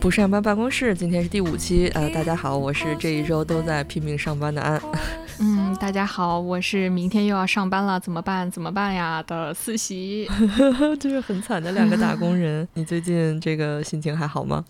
不上班办公室，今天是第五期。呃，大家好，我是这一周都在拼命上班的安。嗯，大家好，我是明天又要上班了，怎么办？怎么办呀？的四喜，就是很惨的两个打工人。你最近这个心情还好吗？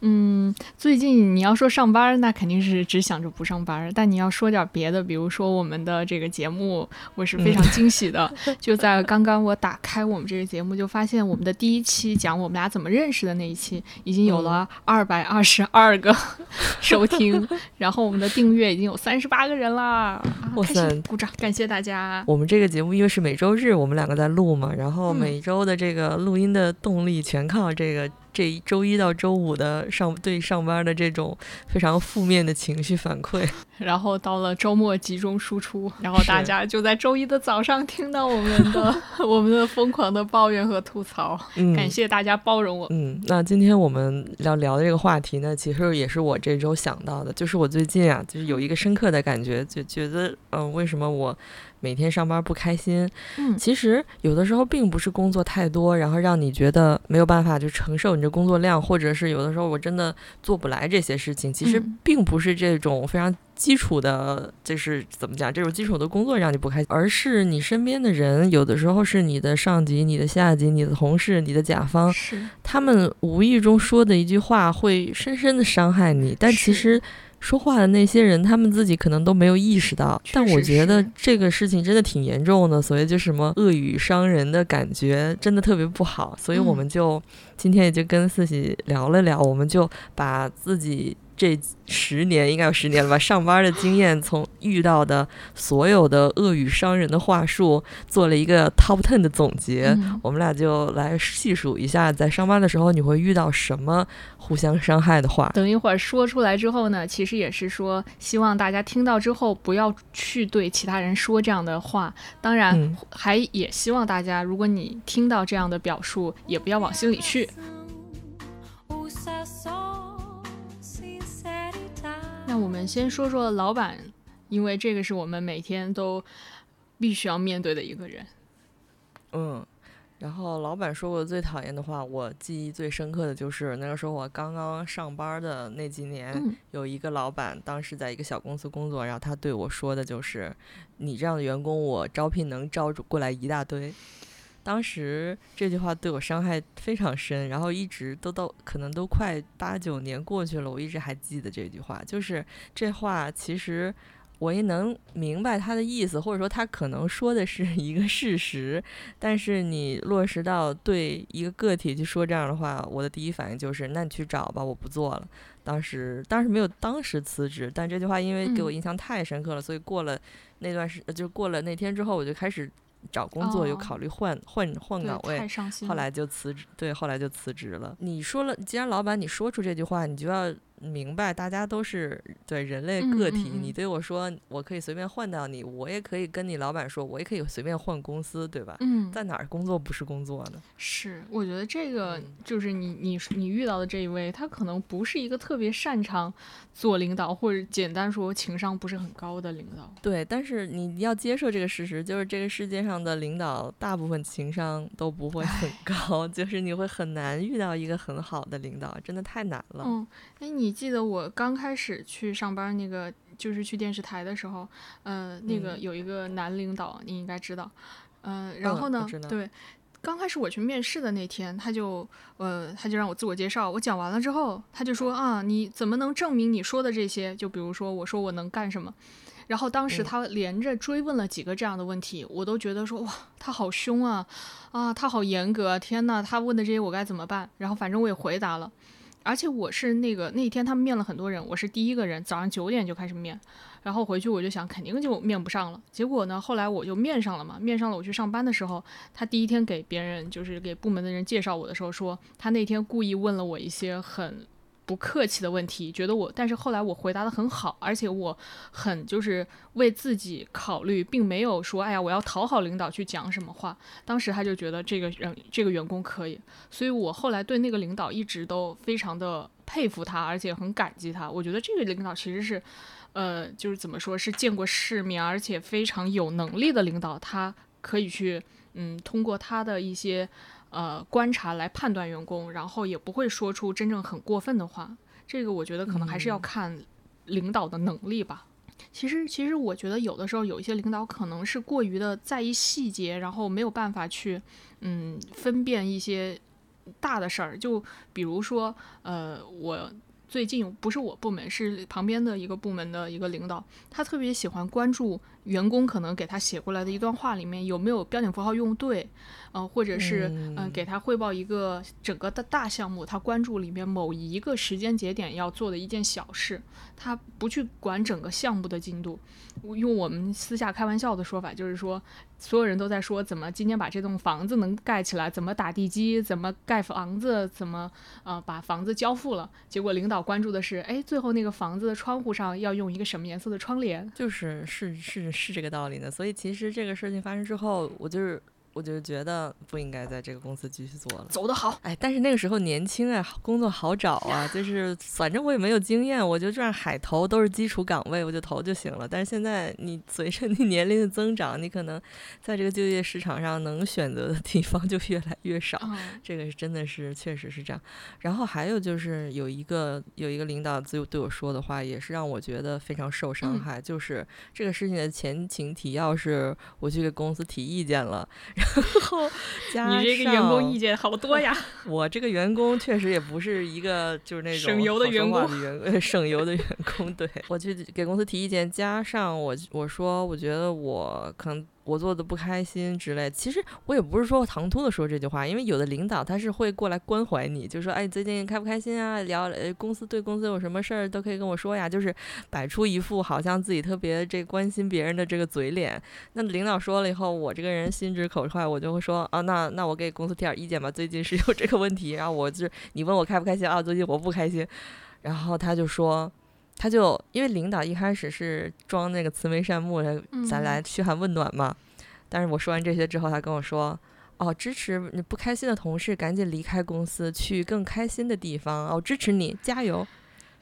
嗯，最近你要说上班，那肯定是只想着不上班。但你要说点别的，比如说我们的这个节目，我是非常惊喜的。就在刚刚我打开我们这个节目，就发现我们的第一期讲我们俩怎么认识的那一期，已经有了二百二十二个 收听，然后我们的订阅已经有三十八个人啦！哇塞，鼓掌，感谢大家。我们这个节目因为是每周日我们两个在录嘛，然后每周的这个录音的动力全靠这个。这一周一到周五的上对上班的这种非常负面的情绪反馈，然后到了周末集中输出，然后大家就在周一的早上听到我们的 我们的疯狂的抱怨和吐槽。感谢大家包容我。嗯，那今天我们要聊的这个话题呢，其实也是我这周想到的，就是我最近啊，就是有一个深刻的感觉，就觉得嗯，为什么我。每天上班不开心，嗯，其实有的时候并不是工作太多，然后让你觉得没有办法就承受你这工作量，或者是有的时候我真的做不来这些事情。其实并不是这种非常基础的，就是怎么讲，这种基础的工作让你不开心，而是你身边的人，有的时候是你的上级、你的下级、你的同事、你的甲方，是他们无意中说的一句话会深深的伤害你，但其实。说话的那些人，他们自己可能都没有意识到，但我觉得这个事情真的挺严重的，所以就什么恶语伤人的感觉真的特别不好，所以我们就今天也就跟四喜聊了聊，我们就把自己。这十年应该有十年了吧？上班的经验，从遇到的所有的恶语伤人的话术，做了一个 top ten 的总结。我们俩就来细数一下，在上班的时候你会遇到什么互相伤害的话。等一会儿说出来之后呢，其实也是说，希望大家听到之后不要去对其他人说这样的话。当然，还也希望大家，如果你听到这样的表述，也不要往心里去。我们先说说老板，因为这个是我们每天都必须要面对的一个人。嗯，然后老板说过最讨厌的话，我记忆最深刻的就是那个时候我刚刚上班的那几年，有一个老板，当时在一个小公司工作，然后他对我说的就是：“你这样的员工，我招聘能招过来一大堆。”当时这句话对我伤害非常深，然后一直都到可能都快八九年过去了，我一直还记得这句话。就是这话其实我也能明白他的意思，或者说他可能说的是一个事实，但是你落实到对一个个体去说这样的话，我的第一反应就是那你去找吧，我不做了。当时当时没有当时辞职，但这句话因为给我印象太深刻了，所以过了那段时就过了那天之后，我就开始。找工作有考虑换换换岗位，后来就辞职。对，后来就辞职了。你说了，既然老板你说出这句话，你就要。明白，大家都是对人类个体。你对我说，我可以随便换掉你，我也可以跟你老板说，我也可以随便换公司，对吧？嗯，在哪儿工作不是工作呢？是，我觉得这个就是你你你遇到的这一位，他可能不是一个特别擅长做领导，或者简单说情商不是很高的领导。对，但是你要接受这个事实，就是这个世界上的领导大部分情商都不会很高，就是你会很难遇到一个很好的领导，真的太难了。嗯，哎你。你记得我刚开始去上班那个，就是去电视台的时候，呃，那个有一个男领导，你应该知道，嗯，然后呢，对，刚开始我去面试的那天，他就，呃，他就让我自我介绍，我讲完了之后，他就说啊，你怎么能证明你说的这些？就比如说我说我能干什么，然后当时他连着追问了几个这样的问题，我都觉得说哇，他好凶啊，啊，他好严格，天呐，他问的这些我该怎么办？然后反正我也回答了。而且我是那个那天他们面了很多人，我是第一个人，早上九点就开始面，然后回去我就想肯定就面不上了。结果呢，后来我就面上了嘛，面上了。我去上班的时候，他第一天给别人就是给部门的人介绍我的时候说，他那天故意问了我一些很。不客气的问题，觉得我，但是后来我回答的很好，而且我很就是为自己考虑，并没有说，哎呀，我要讨好领导去讲什么话。当时他就觉得这个人这个员工可以，所以我后来对那个领导一直都非常的佩服他，而且很感激他。我觉得这个领导其实是，呃，就是怎么说是见过世面，而且非常有能力的领导，他可以去，嗯，通过他的一些。呃观察来判断员工，然后也不会说出真正很过分的话。这个我觉得可能还是要看领导的能力吧。其实，其实我觉得有的时候有一些领导可能是过于的在意细节，然后没有办法去嗯分辨一些大的事儿。就比如说，呃，我。最近不是我部门，是旁边的一个部门的一个领导，他特别喜欢关注员工可能给他写过来的一段话里面有没有标点符号用对，呃，或者是嗯给他汇报一个整个的大项目，他关注里面某一个时间节点要做的一件小事，他不去管整个项目的进度。用我们私下开玩笑的说法，就是说。所有人都在说怎么今天把这栋房子能盖起来，怎么打地基，怎么盖房子，怎么呃把房子交付了。结果领导关注的是，哎，最后那个房子的窗户上要用一个什么颜色的窗帘？就是是是是是这个道理呢。所以其实这个事情发生之后，我就是。我就觉得不应该在这个公司继续做了。走得好，哎，但是那个时候年轻啊，工作好找啊，就是 反正我也没有经验，我就这样海投都是基础岗位，我就投就行了。但是现在你随着你 年龄的增长，你可能在这个就业市场上能选择的地方就越来越少。这个是真的是确实是这样。然后还有就是有一个有一个领导就对我说的话，也是让我觉得非常受伤害，就是这个事情的前情提要是我去给公司提意见了。然 后，你这个员工意见好多呀！我这个员工确实也不是一个就是那种省油的员工，省油的员工。对我去给公司提意见，加上我我说，我觉得我可能。我做的不开心之类，其实我也不是说唐突的说这句话，因为有的领导他是会过来关怀你，就说哎，最近开不开心啊？聊呃公司对公司有什么事儿都可以跟我说呀，就是摆出一副好像自己特别这关心别人的这个嘴脸。那领导说了以后，我这个人心直口快，我就会说啊，那那我给公司提点意见吧，最近是有这个问题，然后我就你问我开不开心啊？最近我不开心，然后他就说。他就因为领导一开始是装那个慈眉善目的，咱来嘘寒问暖嘛。但是我说完这些之后，他跟我说：“哦，支持你不开心的同事赶紧离开公司，去更开心的地方。哦，支持你，加油。”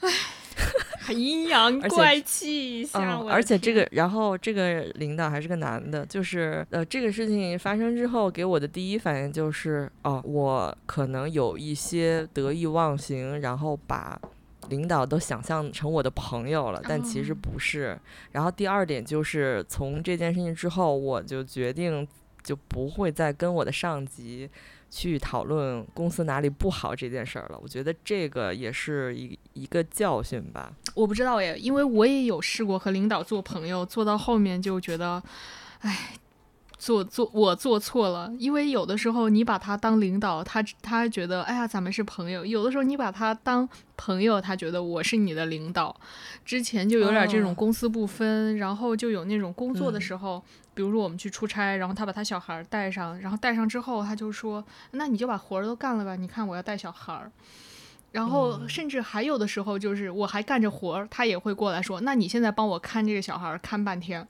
哎，阴阳怪气一下。而且这个，然后这个领导还是个男的，就是呃，这个事情发生之后，给我的第一反应就是，哦，我可能有一些得意忘形，然后把。领导都想象成我的朋友了，但其实不是。然后第二点就是从这件事情之后，我就决定就不会再跟我的上级去讨论公司哪里不好这件事儿了。我觉得这个也是一一个教训吧。我不知道耶，因为我也有试过和领导做朋友，做到后面就觉得，哎。做做我做错了，因为有的时候你把他当领导，他他觉得哎呀咱们是朋友；有的时候你把他当朋友，他觉得我是你的领导。之前就有点这种公私不分，然后就有那种工作的时候，比如说我们去出差，然后他把他小孩带上，然后带上之后他就说：“那你就把活儿都干了吧，你看我要带小孩儿。”然后甚至还有的时候就是我还干着活儿，他也会过来说：“那你现在帮我看这个小孩看半天。”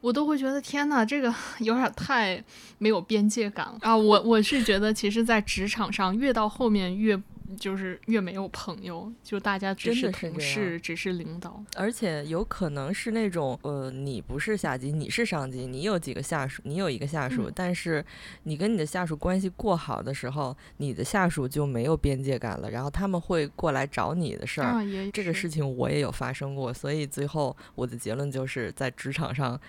我都会觉得天哪，这个 有点太没有边界感了啊！我我是觉得，其实，在职场上越到后面越就是越没有朋友，就大家只是同事，只是领导，而且有可能是那种呃，你不是下级，你是上级，你有几个下属，你有一个下属，但是你跟你的下属关系过好的时候，你的下属就没有边界感了，然后他们会过来找你的事儿。这个事情我也有发生过，所以最后我的结论就是在职场上。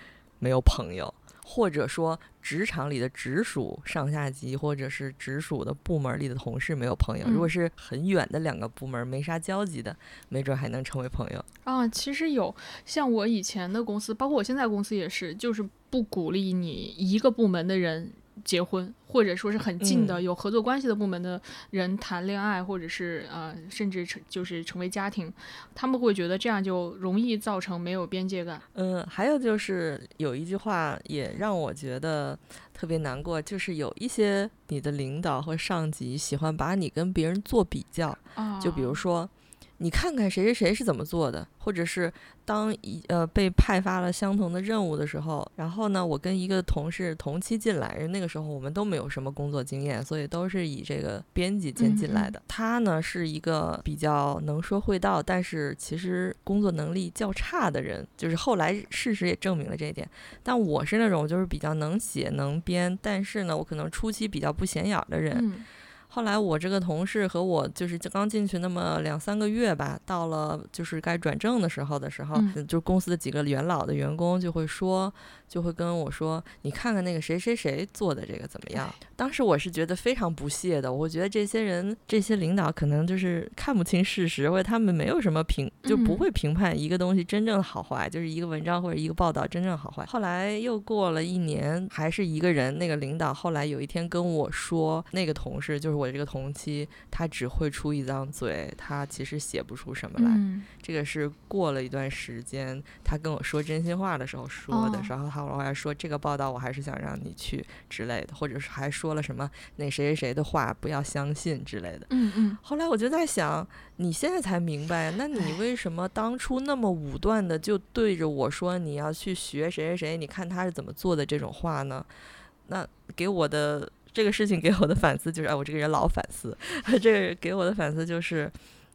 没有朋友，或者说职场里的直属上下级，或者是直属的部门里的同事没有朋友。如果是很远的两个部门没啥交集的，没准还能成为朋友。啊，其实有，像我以前的公司，包括我现在公司也是，就是不鼓励你一个部门的人。结婚，或者说是很近的有合作关系的部门的人谈恋爱，或者是呃，甚至成就是成为家庭，他们会觉得这样就容易造成没有边界感。嗯，还有就是有一句话也让我觉得特别难过，就是有一些你的领导或上级喜欢把你跟别人做比较，就比如说。你看看谁谁谁是怎么做的，或者是当一呃被派发了相同的任务的时候，然后呢，我跟一个同事同期进来，那个时候我们都没有什么工作经验，所以都是以这个编辑间进来的。他呢是一个比较能说会道，但是其实工作能力较差的人，就是后来事实也证明了这一点。但我是那种就是比较能写能编，但是呢，我可能初期比较不显眼的人。后来我这个同事和我就是刚进去那么两三个月吧，到了就是该转正的时候的时候，就公司的几个元老的员工就会说。就会跟我说：“你看看那个谁谁谁做的这个怎么样？”当时我是觉得非常不屑的。我觉得这些人、这些领导可能就是看不清事实，或者他们没有什么评，就不会评判一个东西真正的好坏，就是一个文章或者一个报道真正好坏。后来又过了一年，还是一个人，那个领导后来有一天跟我说：“那个同事就是我这个同期，他只会出一张嘴，他其实写不出什么来。”这个是过了一段时间，他跟我说真心话的时候说的，然后他。我还说这个报道，我还是想让你去之类的，或者是还说了什么那谁谁谁的话不要相信之类的。嗯嗯。后来我就在想，你现在才明白，那你为什么当初那么武断的就对着我说你要去学谁谁谁？你看他是怎么做的这种话呢？那给我的这个事情给我的反思就是，哎，我这个人老反思，这个给我的反思就是。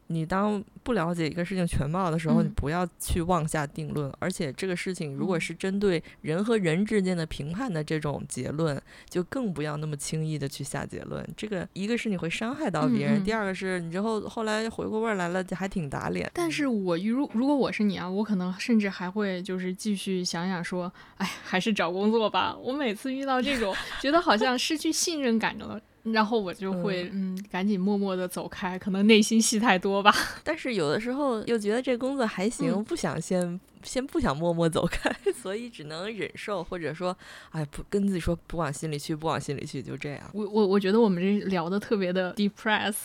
你当不了解一个事情全貌的时候，你不要去妄下定论。而且这个事情如果是针对人和人之间的评判的这种结论，就更不要那么轻易的去下结论。这个一个是你会伤害到别人，第二个是你之后后来回过味儿来了，就还挺打脸。但是我如如果我是你啊，我可能甚至还会就是继续想想说，哎，还是找工作吧。我每次遇到这种觉得好像失去信任感了。然后我就会嗯，赶紧默默的走开，可能内心戏太多吧。但是有的时候又觉得这工作还行，不想先先不想默默走开，所以只能忍受，或者说，哎，不跟自己说不往心里去，不往心里去，就这样。我我我觉得我们这聊的特别的 depress。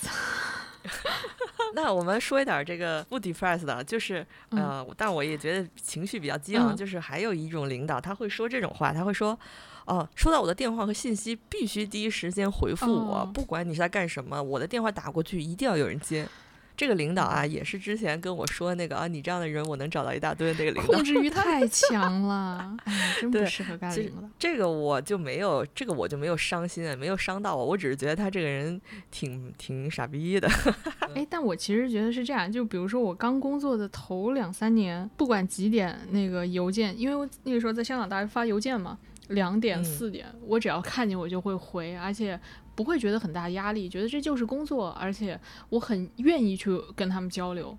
那我们说一点这个不 depress 的，就是呃，但我也觉得情绪比较激昂，就是还有一种领导他会说这种话，他会说。哦，收到我的电话和信息，必须第一时间回复我，不管你是在干什么，我的电话打过去一定要有人接。这个领导啊，也是之前跟我说那个啊，你这样的人我能找到一大堆。那个领导控制欲 太强了，哎真不适合干领导。这个我就没有，这个我就没有伤心啊，没有伤到我，我只是觉得他这个人挺挺傻逼的。哎，但我其实觉得是这样，就比如说我刚工作的头两三年，不管几点那个邮件，因为我那个时候在香港大家发邮件嘛。两点四点，我只要看见我就会回，而且不会觉得很大压力，觉得这就是工作，而且我很愿意去跟他们交流。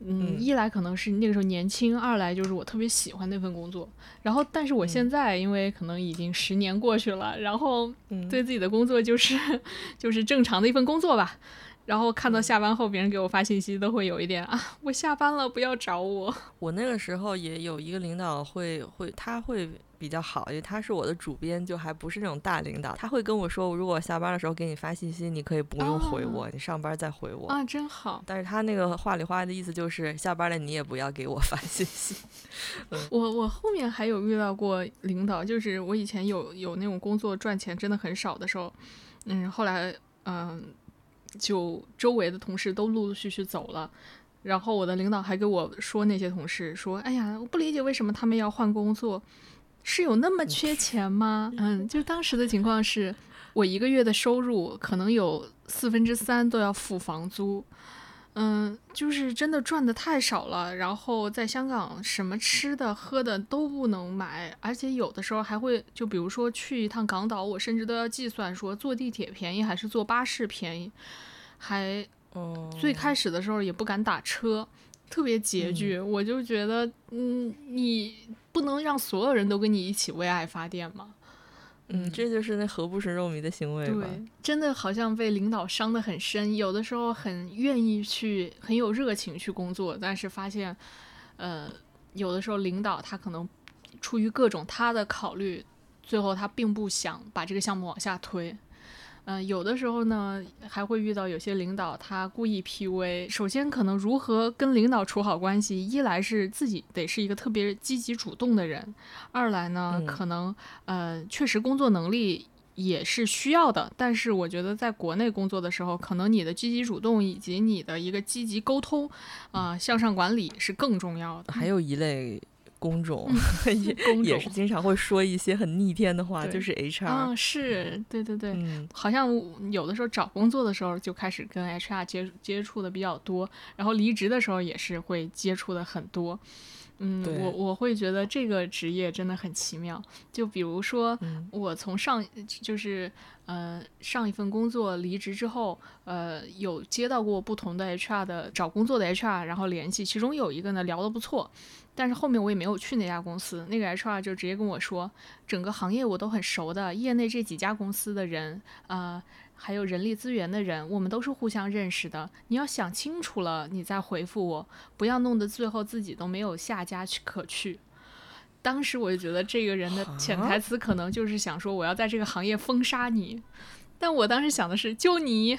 嗯，一来可能是那个时候年轻，二来就是我特别喜欢那份工作。然后，但是我现在因为可能已经十年过去了，然后对自己的工作就是 就是正常的一份工作吧。然后看到下班后别人给我发信息，都会有一点啊，我下班了，不要找我。我那个时候也有一个领导会会，他会。比较好，因为他是我的主编，就还不是那种大领导。他会跟我说，如果下班的时候给你发信息，你可以不用回我，你上班再回我啊，真好。但是他那个话里话外的意思就是，下班了你也不要给我发信息。我我后面还有遇到过领导，就是我以前有有那种工作赚钱真的很少的时候，嗯，后来嗯，就周围的同事都陆陆续续走了，然后我的领导还给我说那些同事说，哎呀，我不理解为什么他们要换工作。是有那么缺钱吗？嗯，就当时的情况是，我一个月的收入可能有四分之三都要付房租，嗯，就是真的赚的太少了。然后在香港，什么吃的喝的都不能买，而且有的时候还会，就比如说去一趟港岛，我甚至都要计算说坐地铁便宜还是坐巴士便宜，还，最开始的时候也不敢打车。特别拮据，我就觉得，嗯，你不能让所有人都跟你一起为爱发电吗？嗯，这就是那何不食肉糜的行为吧？对，真的好像被领导伤得很深，有的时候很愿意去，很有热情去工作，但是发现，呃，有的时候领导他可能出于各种他的考虑，最后他并不想把这个项目往下推。嗯，有的时候呢，还会遇到有些领导他故意 PUA。首先，可能如何跟领导处好关系，一来是自己得是一个特别积极主动的人，二来呢，可能呃确实工作能力也是需要的，但是我觉得在国内工作的时候，可能你的积极主动以及你的一个积极沟通，啊，向上管理是更重要的。还有一类工种，也也是经常会说一些很逆天的话，就是 HR。嗯，是对对对，好像有的时候找工作的时候就开始跟 HR 接接触的比较多，然后离职的时候也是会接触的很多。嗯，我我会觉得这个职业真的很奇妙。就比如说，我从上就是呃上一份工作离职之后，呃有接到过不同的 HR 的找工作的 HR，然后联系，其中有一个呢聊得不错，但是后面我也没有去那家公司。那个 HR 就直接跟我说，整个行业我都很熟的，业内这几家公司的人啊。还有人力资源的人，我们都是互相认识的。你要想清楚了，你再回复我，不要弄得最后自己都没有下家去可去。当时我就觉得这个人的潜台词可能就是想说，我要在这个行业封杀你。但我当时想的是，就你，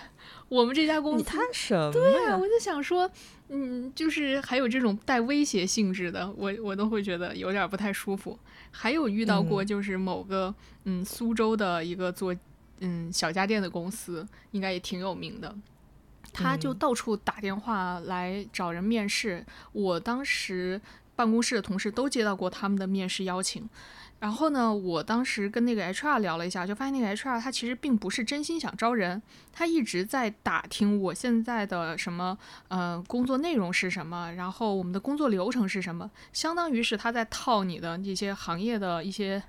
我们这家公司，你谈什么？对啊，我就想说，嗯，就是还有这种带威胁性质的，我我都会觉得有点不太舒服。还有遇到过，就是某个嗯苏州的一个做。嗯，小家电的公司应该也挺有名的，他就到处打电话来找人面试。我当时办公室的同事都接到过他们的面试邀请。然后呢，我当时跟那个 HR 聊了一下，就发现那个 HR 他其实并不是真心想招人，他一直在打听我现在的什么呃工作内容是什么，然后我们的工作流程是什么，相当于是他在套你的一些行业的一些。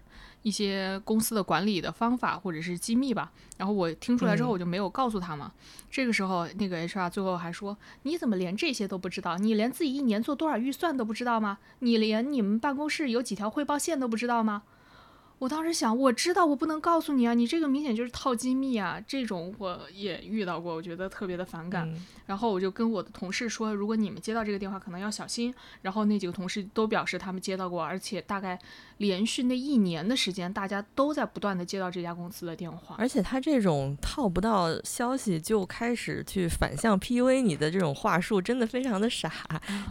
一些公司的管理的方法或者是机密吧，然后我听出来之后我就没有告诉他嘛。这个时候那个 HR 最后还说：“你怎么连这些都不知道？你连自己一年做多少预算都不知道吗？你连你们办公室有几条汇报线都不知道吗？”我当时想，我知道我不能告诉你啊，你这个明显就是套机密啊，这种我也遇到过，我觉得特别的反感。然后我就跟我的同事说，如果你们接到这个电话，可能要小心。然后那几个同事都表示他们接到过，而且大概连续那一年的时间，大家都在不断的接到这家公司的电话。而且他这种套不到消息就开始去反向 PUA 你的这种话术，真的非常的傻，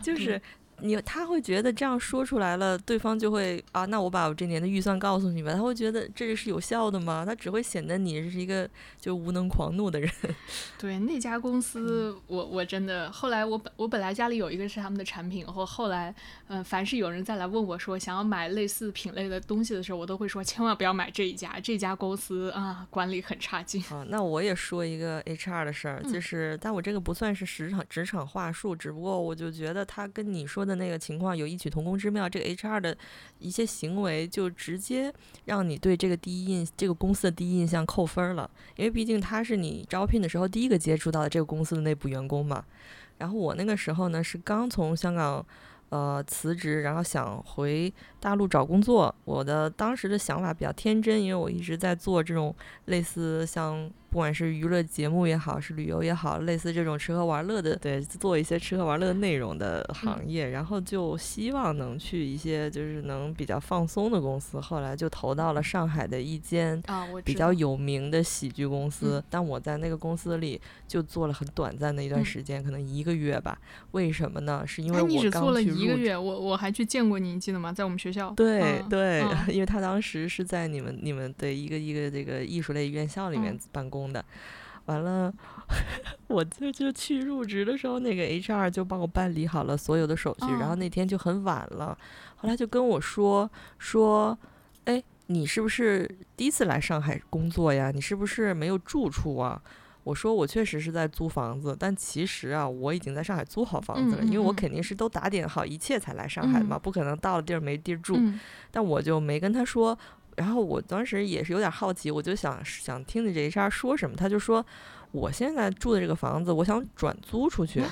就是。你他会觉得这样说出来了，对方就会啊，那我把我这年的预算告诉你吧。他会觉得这个是有效的吗？他只会显得你是一个就无能狂怒的人。对那家公司，我我真的后来我本我本来家里有一个是他们的产品，后后来嗯，凡是有人再来问我说想要买类似品类的东西的时候，我都会说千万不要买这一家，这家公司啊管理很差劲。啊，那我也说一个 HR 的事儿，就是但我这个不算是职场职场话术，只不过我就觉得他跟你说。的那个情况有异曲同工之妙，这个 HR 的一些行为就直接让你对这个第一印这个公司的第一印象扣分了，因为毕竟他是你招聘的时候第一个接触到的这个公司的内部员工嘛。然后我那个时候呢是刚从香港呃辞职，然后想回大陆找工作。我的当时的想法比较天真，因为我一直在做这种类似像。不管是娱乐节目也好，是旅游也好，类似这种吃喝玩乐的，对，做一些吃喝玩乐内容的行业，然后就希望能去一些就是能比较放松的公司。后来就投到了上海的一间比较有名的喜剧公司，但我在那个公司里就做了很短暂的一段时间，可能一个月吧。为什么呢？是因为我刚去一个月，我我还去见过你，你记得吗？在我们学校。对对，因为他当时是在你们你们的一个一个这个艺术类院校里面办公。的，完了，我就就去入职的时候，那个 HR 就帮我办理好了所有的手续，然后那天就很晚了，后来就跟我说说，哎，你是不是第一次来上海工作呀？你是不是没有住处啊？我说我确实是在租房子，但其实啊，我已经在上海租好房子了，因为我肯定是都打点好一切才来上海嘛，不可能到了地儿没地儿住，但我就没跟他说。然后我当时也是有点好奇，我就想想听听这 HR 说什么。他就说，我现在住的这个房子，我想转租出去。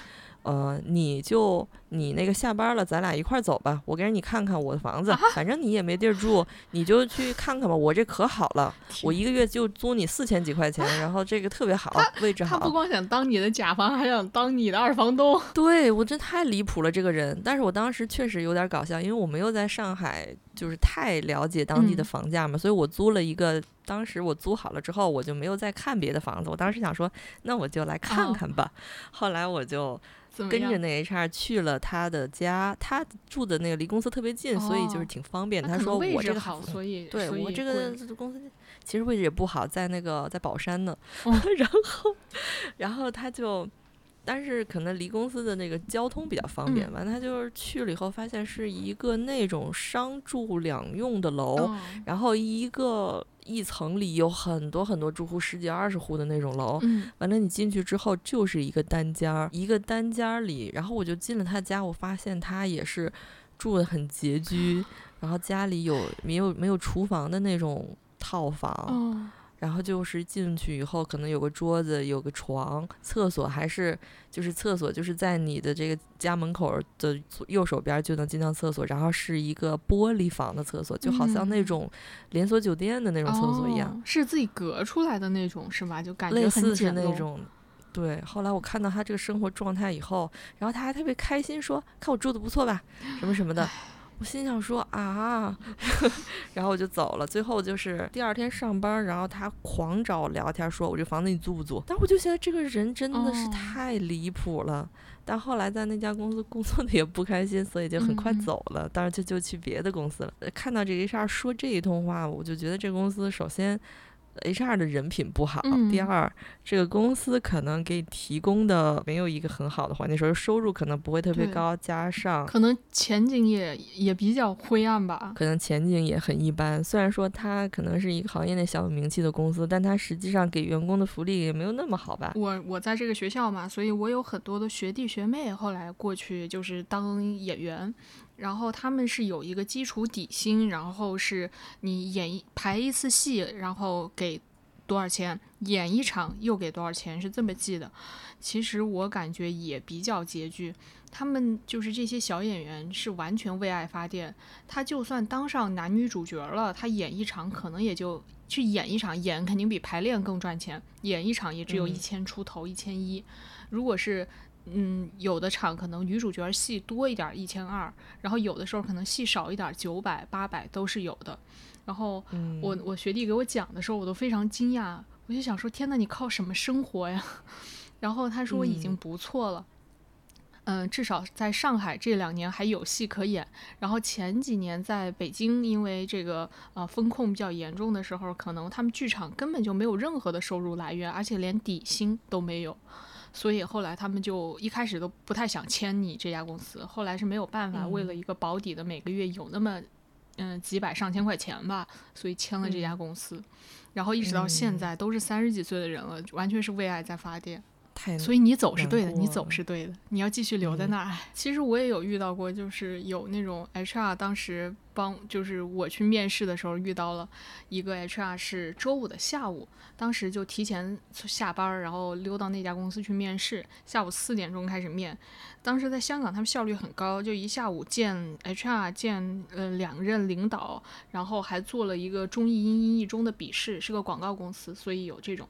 呃，你就你那个下班了，咱俩一块儿走吧，我给你看看我的房子，反正你也没地儿住，你就去看看吧。我这可好了，我一个月就租你四千几块钱，然后这个特别好，位置好。他不光想当你的甲方，还想当你的二房东。对我真太离谱了，这个人。但是我当时确实有点搞笑，因为我没有在上海，就是太了解当地的房价嘛，所以我租了一个。当时我租好了之后，我就没有再看别的房子。我当时想说，那我就来看看吧。后来我就跟着那 HR 去了他的家，他住的那个离公司特别近，所以就是挺方便。他说我这个好，所以对我这个公司其实位置也不好，在那个在宝山呢。然后，然后他就。但是可能离公司的那个交通比较方便吧，他就是去了以后发现是一个那种商住两用的楼，然后一个一层里有很多很多住户，十几二十户的那种楼。完了你进去之后就是一个单间儿，一个单间儿里，然后我就进了他家，我发现他也是住的很拮据，然后家里有没有没有厨房的那种套房。然后就是进去以后，可能有个桌子，有个床，厕所还是就是厕所，就是在你的这个家门口的右手边就能进到厕所，然后是一个玻璃房的厕所，就好像那种连锁酒店的那种厕所一样，是自己隔出来的那种，是吧？就感觉类似是那种。对，后来我看到他这个生活状态以后，然后他还特别开心，说：“看我住的不错吧，什么什么的。”我心想说啊，然后我就走了。最后就是第二天上班，然后他狂找我聊天，说我这房子你租不租？但我就觉得这个人真的是太离谱了。但后来在那家公司工作的也不开心，所以就很快走了。当然就就去别的公司了。看到这一下说这一通话，我就觉得这公司首先。HR 的人品不好。第二，这个公司可能给提供的没有一个很好的环境，所以收入可能不会特别高，加上可能前景也也比较灰暗吧。可能前景也很一般。虽然说它可能是一个行业内小有名气的公司，但它实际上给员工的福利也没有那么好吧。我我在这个学校嘛，所以我有很多的学弟学妹后来过去就是当演员。然后他们是有一个基础底薪，然后是你演一排一次戏，然后给多少钱，演一场又给多少钱，是这么记的。其实我感觉也比较拮据。他们就是这些小演员是完全为爱发电。他就算当上男女主角了，他演一场可能也就去演一场，演肯定比排练更赚钱。演一场也只有一千出头，一千一。如果是嗯，有的场可能女主角戏多一点，一千二，然后有的时候可能戏少一点，九百、八百都是有的。然后我我学弟给我讲的时候，我都非常惊讶，我就想说，天呐，你靠什么生活呀？然后他说已经不错了，嗯，至少在上海这两年还有戏可演。然后前几年在北京，因为这个呃风控比较严重的时候，可能他们剧场根本就没有任何的收入来源，而且连底薪都没有。所以后来他们就一开始都不太想签你这家公司，后来是没有办法，为了一个保底的每个月有那么，嗯几百上千块钱吧，所以签了这家公司，然后一直到现在都是三十几岁的人了，完全是为爱在发电。所以你走是对的，你走是对的，你要继续留在那儿。其实我也有遇到过，就是有那种 HR 当时帮，就是我去面试的时候遇到了一个 HR 是周五的下午，当时就提前下班，然后溜到那家公司去面试，下午四点钟开始面。当时在香港，他们效率很高，就一下午见 HR，见呃两任领导，然后还做了一个中译英、英译中的笔试，是个广告公司，所以有这种。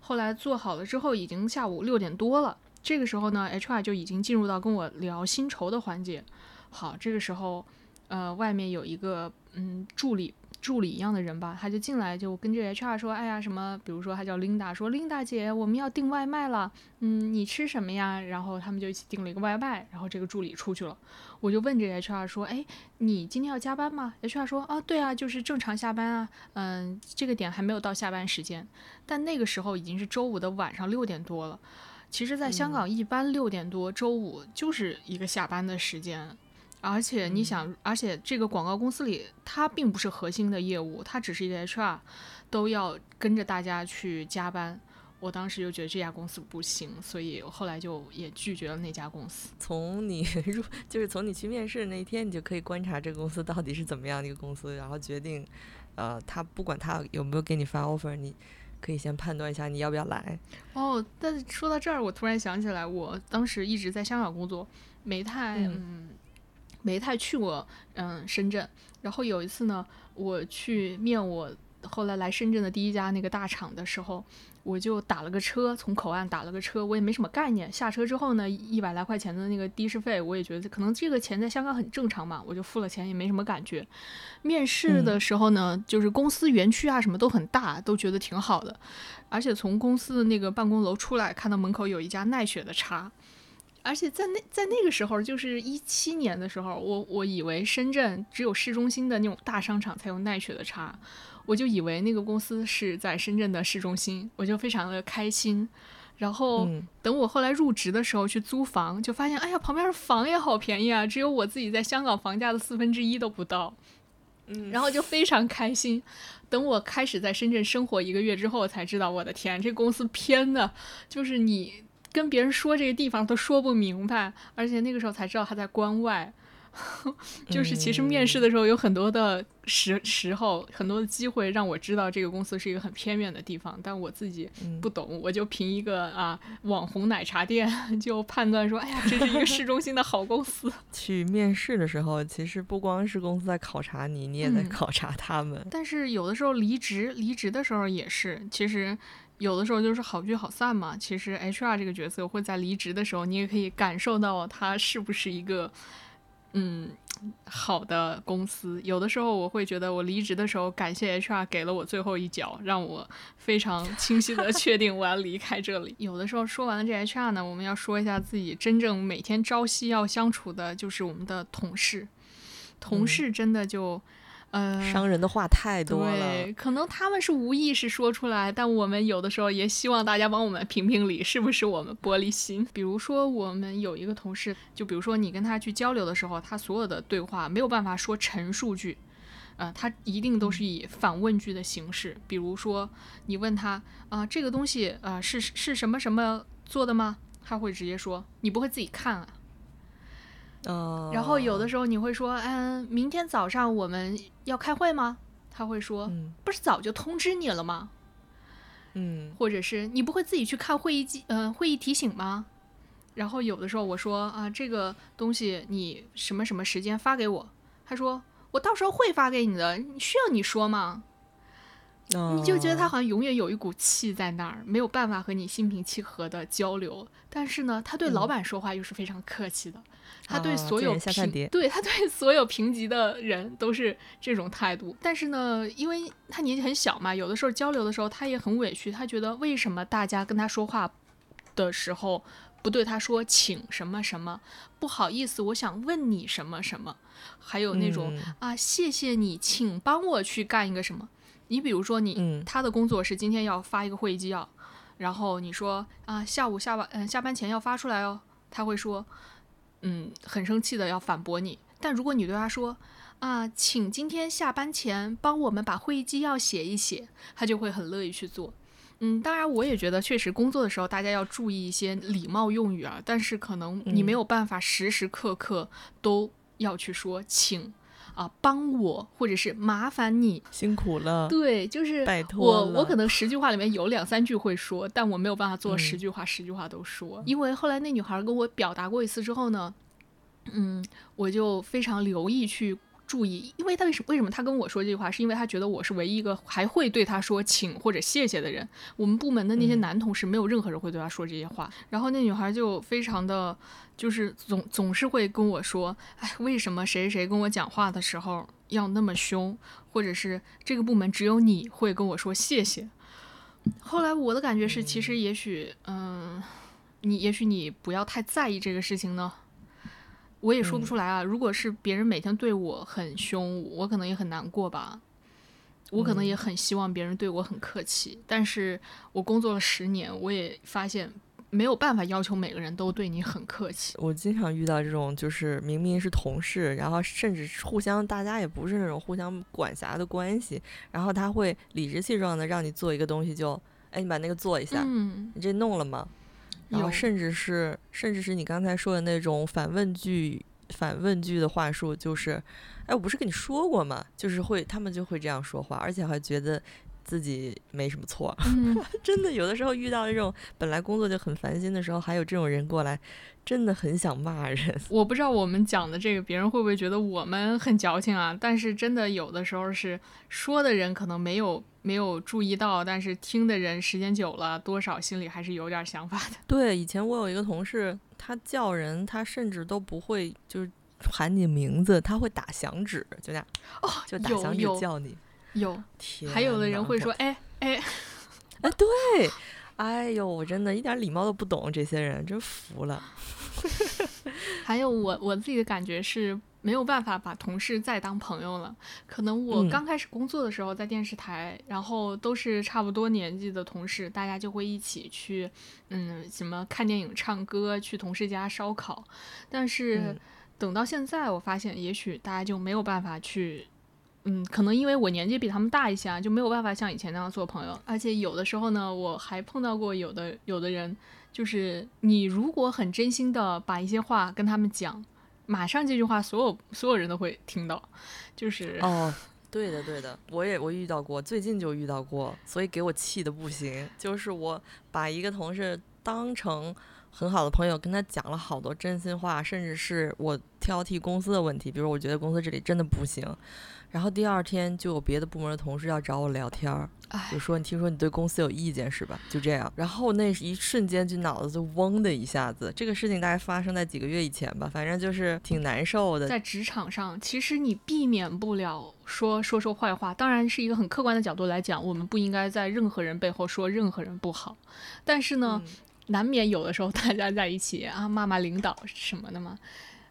后来做好了之后，已经下午六点多了。这个时候呢，HR 就已经进入到跟我聊薪酬的环节。好，这个时候，呃，外面有一个嗯助理。助理一样的人吧，他就进来就跟这 HR 说：“哎呀，什么？比如说他叫 Linda，说 Linda 姐，我们要订外卖了，嗯，你吃什么呀？”然后他们就一起订了一个外卖，然后这个助理出去了。我就问这 HR 说：“哎，你今天要加班吗？”HR 说：“啊，对啊，就是正常下班啊，嗯，这个点还没有到下班时间。”但那个时候已经是周五的晚上六点多了。其实，在香港一般六点多周五就是一个下班的时间。而且你想，而且这个广告公司里，它并不是核心的业务，它只是一个 HR，都要跟着大家去加班。我当时就觉得这家公司不行，所以后来就也拒绝了那家公司。从你 入，就是从你去面试那一天，你就可以观察这个公司到底是怎么样的一个公司，然后决定，呃，他不管他有没有给你发 offer，你可以先判断一下你要不要来。哦，但是说到这儿，我突然想起来，我当时一直在香港工作，没太嗯。没太去过，嗯，深圳。然后有一次呢，我去面我后来来深圳的第一家那个大厂的时候，我就打了个车，从口岸打了个车，我也没什么概念。下车之后呢，一百来块钱的那个的士费，我也觉得可能这个钱在香港很正常嘛，我就付了钱，也没什么感觉。面试的时候呢，就是公司园区啊什么都很大，都觉得挺好的。而且从公司的那个办公楼出来，看到门口有一家奈雪的茶。而且在那在那个时候，就是一七年的时候，我我以为深圳只有市中心的那种大商场才有奈雪的茶，我就以为那个公司是在深圳的市中心，我就非常的开心。然后等我后来入职的时候去租房，就发现哎呀，旁边的房也好便宜啊，只有我自己在香港房价的四分之一都不到。嗯，然后就非常开心。等我开始在深圳生活一个月之后，才知道我的天，这公司偏的，就是你跟别人说这个地方都说不明白，而且那个时候才知道他在关外。就是其实面试的时候有很多的时时候，很多的机会让我知道这个公司是一个很偏远的地方，但我自己不懂，我就凭一个啊网红奶茶店就判断说，哎呀，这是一个市中心的好公司。去面试的时候，其实不光是公司在考察你，你也在考察他们。但是有的时候离职离职的时候也是，其实有的时候就是好聚好散嘛。其实 HR 这个角色会在离职的时候，你也可以感受到他是不是一个。嗯，好的公司，有的时候我会觉得，我离职的时候，感谢 HR 给了我最后一脚，让我非常清晰的 确定我要离开这里。有的时候说完了这 HR 呢，我们要说一下自己真正每天朝夕要相处的，就是我们的同事。同事真的就。呃，伤人的话太多了。对，可能他们是无意识说出来，但我们有的时候也希望大家帮我们评评理，是不是我们玻璃心？比如说，我们有一个同事，就比如说你跟他去交流的时候，他所有的对话没有办法说陈述句，呃，他一定都是以反问句的形式。比如说，你问他啊，这个东西啊是是什么什么做的吗？他会直接说，你不会自己看啊。然后有的时候你会说，嗯，明天早上我们要开会吗？他会说，不是早就通知你了吗？嗯，或者是你不会自己去看会议记，嗯，会议提醒吗？然后有的时候我说啊，这个东西你什么什么时间发给我？他说我到时候会发给你的，需要你说吗？你就觉得他好像永远有一股气在那儿，没有办法和你心平气和的交流。但是呢，他对老板说话又是非常客气的。他对所有评，对他对所有评级的人都是这种态度。但是呢，因为他年纪很小嘛，有的时候交流的时候他也很委屈。他觉得为什么大家跟他说话的时候不对他说请什么什么，不好意思，我想问你什么什么，还有那种啊，谢谢你，请帮我去干一个什么。你比如说你他的工作是今天要发一个会议纪要，然后你说啊，下午下班嗯下班前要发出来哦，他会说。嗯，很生气的要反驳你，但如果你对他说啊，请今天下班前帮我们把会议纪要写一写，他就会很乐意去做。嗯，当然我也觉得确实工作的时候大家要注意一些礼貌用语啊，但是可能你没有办法时时刻刻都要去说请啊帮我或者是麻烦你辛苦了。对，就是拜托我我可能十句话里面有两三句会说，但我没有办法做十句话十句话都说，因为后来那女孩跟我表达过一次之后呢。嗯，我就非常留意去注意，因为他为什么为什么他跟我说这句话，是因为他觉得我是唯一一个还会对他说请或者谢谢的人。我们部门的那些男同事没有任何人会对他说这些话。然后那女孩就非常的，就是总总是会跟我说，哎，为什么谁谁跟我讲话的时候要那么凶，或者是这个部门只有你会跟我说谢谢。后来我的感觉是，其实也许，嗯，你也许你不要太在意这个事情呢。我也说不出来啊！如果是别人每天对我很凶，我可能也很难过吧。我可能也很希望别人对我很客气，但是我工作了十年，我也发现没有办法要求每个人都对你很客气。我经常遇到这种，就是明明是同事，然后甚至互相大家也不是那种互相管辖的关系，然后他会理直气壮的让你做一个东西，就哎，你把那个做一下，你这弄了吗？然后甚至是，甚至是你刚才说的那种反问句、反问句的话术，就是，哎，我不是跟你说过吗？就是会，他们就会这样说话，而且还觉得自己没什么错。真的，有的时候遇到这种本来工作就很烦心的时候，还有这种人过来。真的很想骂人，我不知道我们讲的这个别人会不会觉得我们很矫情啊？但是真的有的时候是说的人可能没有没有注意到，但是听的人时间久了，多少心里还是有点想法的。对，以前我有一个同事，他叫人，他甚至都不会就是喊你名字，他会打响指，就这样哦，就打响指叫你。有，还有的人会说哎哎哎，对。哎呦，我真的一点礼貌都不懂，这些人真服了。还有我我自己的感觉是。没有办法把同事再当朋友了。可能我刚开始工作的时候在电视台，然后都是差不多年纪的同事，大家就会一起去，嗯，什么看电影、唱歌，去同事家烧烤。但是等到现在，我发现也许大家就没有办法去，嗯，可能因为我年纪比他们大一些啊，就没有办法像以前那样做朋友。而且有的时候呢，我还碰到过有的有的人，就是你如果很真心的把一些话跟他们讲。马上这句话，所有所有人都会听到，就是哦，对的对的，我也我遇到过，最近就遇到过，所以给我气的不行。就是我把一个同事当成很好的朋友，跟他讲了好多真心话，甚至是我挑剔公司的问题，比如我觉得公司这里真的不行。然后第二天就有别的部门的同事要找我聊天儿，就说你听说你对公司有意见是吧？就这样，然后那一瞬间就脑子就嗡的一下子。这个事情大概发生在几个月以前吧，反正就是挺难受的。在职场上，其实你避免不了说说说坏话，当然是一个很客观的角度来讲，我们不应该在任何人背后说任何人不好。但是呢，难免有的时候大家在一起啊骂骂领导什么的嘛，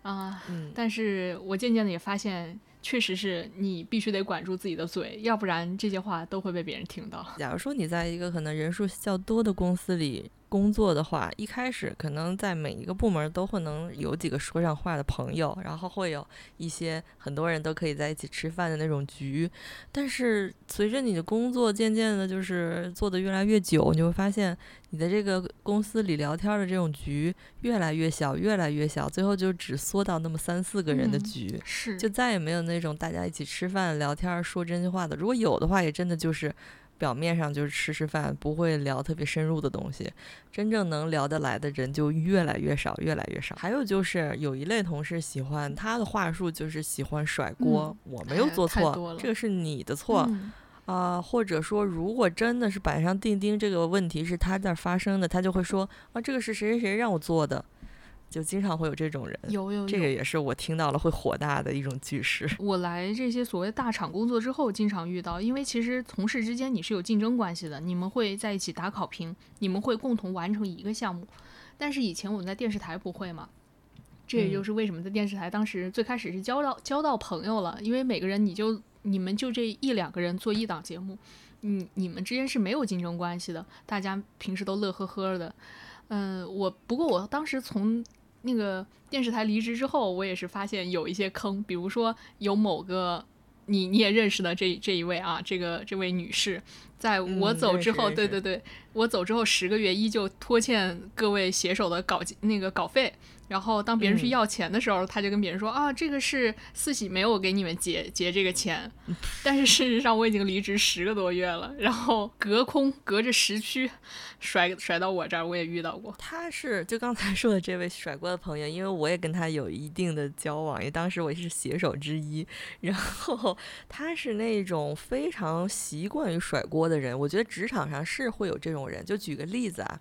啊，但是我渐渐的也发现。确实是你必须得管住自己的嘴，要不然这些话都会被别人听到。假如说你在一个可能人数较多的公司里。工作的话，一开始可能在每一个部门都会能有几个说上话的朋友，然后会有一些很多人都可以在一起吃饭的那种局。但是随着你的工作渐渐的，就是做的越来越久，你会发现你的这个公司里聊天的这种局越来越小，越来越小，最后就只缩到那么三四个人的局，是就再也没有那种大家一起吃饭聊天说真心话的。如果有的话，也真的就是。表面上就是吃吃饭，不会聊特别深入的东西，真正能聊得来的人就越来越少，越来越少。还有就是有一类同事喜欢他的话术，就是喜欢甩锅，我没有做错，这个是你的错啊。或者说，如果真的是板上钉钉这个问题是他在发生的，他就会说啊，这个是谁谁谁让我做的。就经常会有这种人，有有，有这个也是我听到了会火大的一种句式。我来这些所谓大厂工作之后，经常遇到，因为其实同事之间你是有竞争关系的，你们会在一起打考评，你们会共同完成一个项目。但是以前我们在电视台不会嘛，这也就是为什么在电视台当时最开始是交到交到朋友了，因为每个人你就你们就这一两个人做一档节目，你你们之间是没有竞争关系的，大家平时都乐呵呵的。嗯，我不过我当时从那个电视台离职之后，我也是发现有一些坑，比如说有某个你你也认识的这这一位啊，这个这位女士，在我走之后，对对对，我走之后十个月依旧拖欠各位写手的稿那个稿费。然后当别人去要钱的时候，他就跟别人说啊，这个是四喜没有给你们结结这个钱，但是事实上我已经离职十个多月了，然后隔空隔着时区甩甩到我这儿，我也遇到过。他是就刚才说的这位甩锅的朋友，因为我也跟他有一定的交往，因为当时我也是写手之一。然后他是那种非常习惯于甩锅的人，我觉得职场上是会有这种人。就举个例子啊。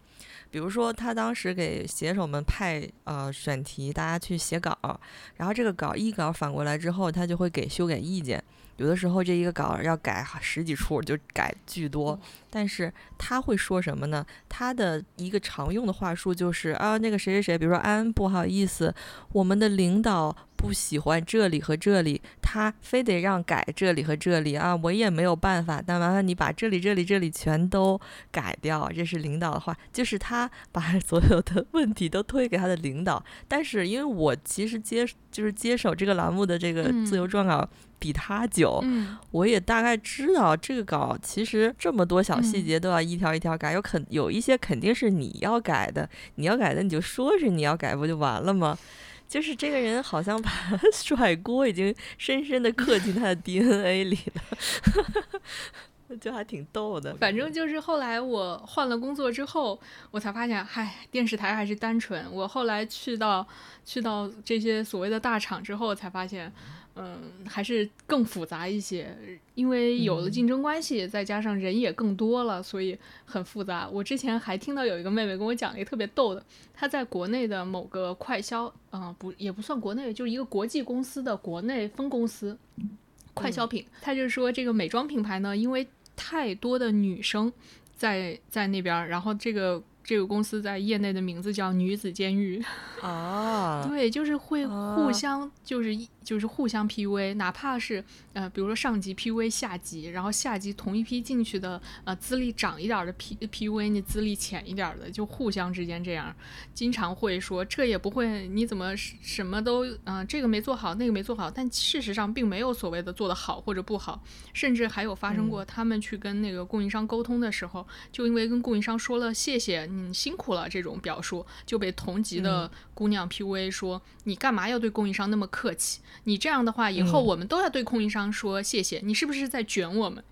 比如说，他当时给写手们派呃选题，大家去写稿，然后这个稿一稿反过来之后，他就会给修改意见。有的时候这一个稿要改十几处，就改巨多。但是他会说什么呢？他的一个常用的话术就是啊，那个谁谁谁，比如说安，不好意思，我们的领导。不喜欢这里和这里，他非得让改这里和这里啊，我也没有办法。但麻烦你把这里、这里、这里全都改掉。这是领导的话，就是他把 所有的问题都推给他的领导。但是因为我其实接就是接手这个栏目的这个自由撰稿比他久，我也大概知道这个稿其实这么多小细节都要一条一条改，有肯有一些肯定是你要改的，你要改的你就说是你要改，不就完了吗？就是这个人好像把 甩锅已经深深的刻进他的 DNA 里了，就还挺逗的。反正就是后来我换了工作之后，我才发现，嗨，电视台还是单纯。我后来去到去到这些所谓的大厂之后，才发现。嗯，还是更复杂一些，因为有了竞争关系，再加上人也更多了，所以很复杂。我之前还听到有一个妹妹跟我讲了一个特别逗的，她在国内的某个快销，嗯，不，也不算国内，就是一个国际公司的国内分公司，快消品。她就说这个美妆品牌呢，因为太多的女生在在那边，然后这个这个公司在业内的名字叫“女子监狱”啊，对，就是会互相，就是就是互相 PUA，哪怕是呃，比如说上级 PUA 下级，然后下级同一批进去的呃资历长一点的 P PUA 你资历浅一点的，就互相之间这样，经常会说这也不会，你怎么什么都嗯，这个没做好，那个没做好，但事实上并没有所谓的做得好或者不好，甚至还有发生过他们去跟那个供应商沟通的时候，就因为跟供应商说了谢谢。你，辛苦了，这种表述就被同级的姑娘 PUA 说：“你干嘛要对供应商那么客气？你这样的话，以后我们都要对供应商说谢谢。你是不是在卷我们？”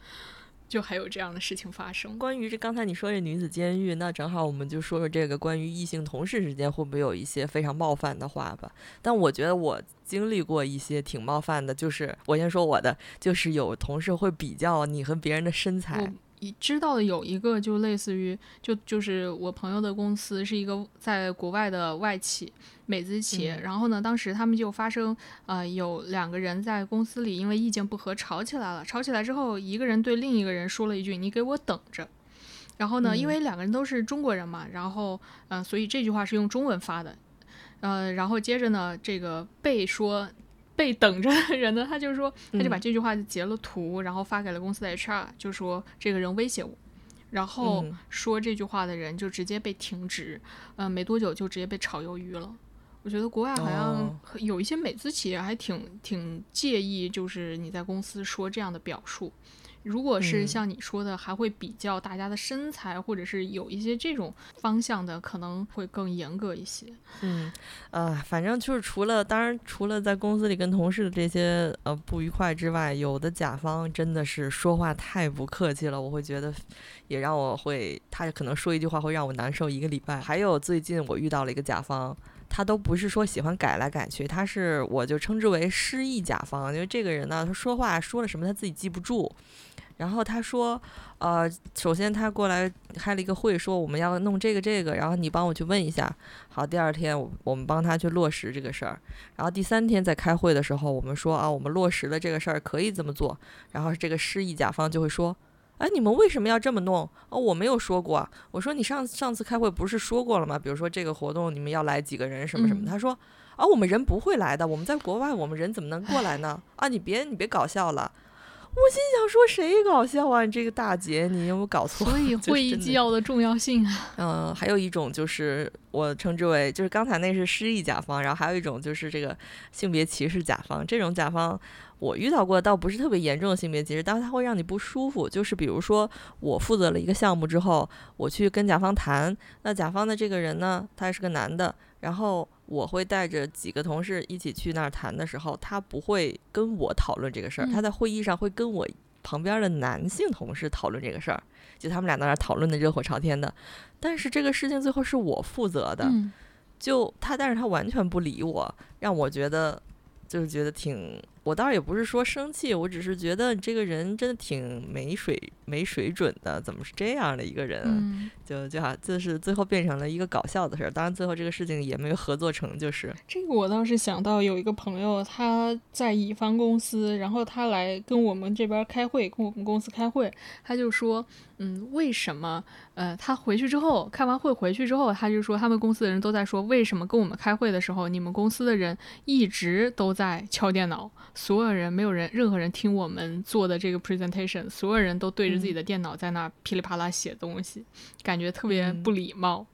就还有这样的事情发生。关于这刚才你说这女子监狱，那正好我们就说说这个关于异性同事之间会不会有一些非常冒犯的话吧。但我觉得我经历过一些挺冒犯的，就是我先说我的，就是有同事会比较你和别人的身材。知道的有一个，就类似于，就就是我朋友的公司是一个在国外的外企，美资企业。然后呢，当时他们就发生，呃，有两个人在公司里因为意见不合吵起来了。吵起来之后，一个人对另一个人说了一句：“你给我等着。”然后呢，因为两个人都是中国人嘛，然后，嗯，所以这句话是用中文发的。呃，然后接着呢，这个被说。被等着的人呢，他就说，他就把这句话就截了图，然后发给了公司的 HR，就说这个人威胁我，然后说这句话的人就直接被停职，嗯，没多久就直接被炒鱿鱼了。我觉得国外好像有一些美资企业还挺挺介意，就是你在公司说这样的表述。如果是像你说的，还会比较大家的身材，或者是有一些这种方向的，可能会更严格一些。嗯，呃，反正就是除了，当然除了在公司里跟同事的这些呃不愉快之外，有的甲方真的是说话太不客气了，我会觉得也让我会，他可能说一句话会让我难受一个礼拜。还有最近我遇到了一个甲方，他都不是说喜欢改来改去，他是我就称之为失忆甲方，因为这个人呢，他说话说了什么他自己记不住。然后他说，呃，首先他过来开了一个会，说我们要弄这个这个，然后你帮我去问一下。好，第二天我我们帮他去落实这个事儿。然后第三天在开会的时候，我们说啊，我们落实了这个事儿可以这么做。然后这个失意甲方就会说，哎，你们为什么要这么弄？哦，我没有说过。我说你上上次开会不是说过了吗？比如说这个活动你们要来几个人什么什么。他说，啊，我们人不会来的，我们在国外，我们人怎么能过来呢？啊，你别你别搞笑了。我心想说谁搞笑啊？你这个大姐，你有没有搞错？所以 会议纪要的重要性啊。嗯，还有一种就是我称之为，就是刚才那是失忆甲方，然后还有一种就是这个性别歧视甲方。这种甲方我遇到过，倒不是特别严重的性别歧视，但是它会让你不舒服。就是比如说我负责了一个项目之后，我去跟甲方谈，那甲方的这个人呢，他是个男的，然后。我会带着几个同事一起去那儿谈的时候，他不会跟我讨论这个事儿，他在会议上会跟我旁边的男性同事讨论这个事儿，就他们俩在那儿讨论的热火朝天的。但是这个事情最后是我负责的，就他，但是他完全不理我，让我觉得就是觉得挺。我倒也不是说生气，我只是觉得这个人真的挺没水没水准的，怎么是这样的一个人？就就好，就是最后变成了一个搞笑的事儿。当然，最后这个事情也没有合作成，就是这个我倒是想到有一个朋友他在乙方公司，然后他来跟我们这边开会，跟我们公司开会，他就说，嗯，为什么？呃，他回去之后开完会回去之后，他就说他们公司的人都在说，为什么跟我们开会的时候，你们公司的人一直都在敲电脑。所有人没有人，任何人听我们做的这个 presentation，所有人都对着自己的电脑在那噼里啪啦写东西，感觉特别不礼貌。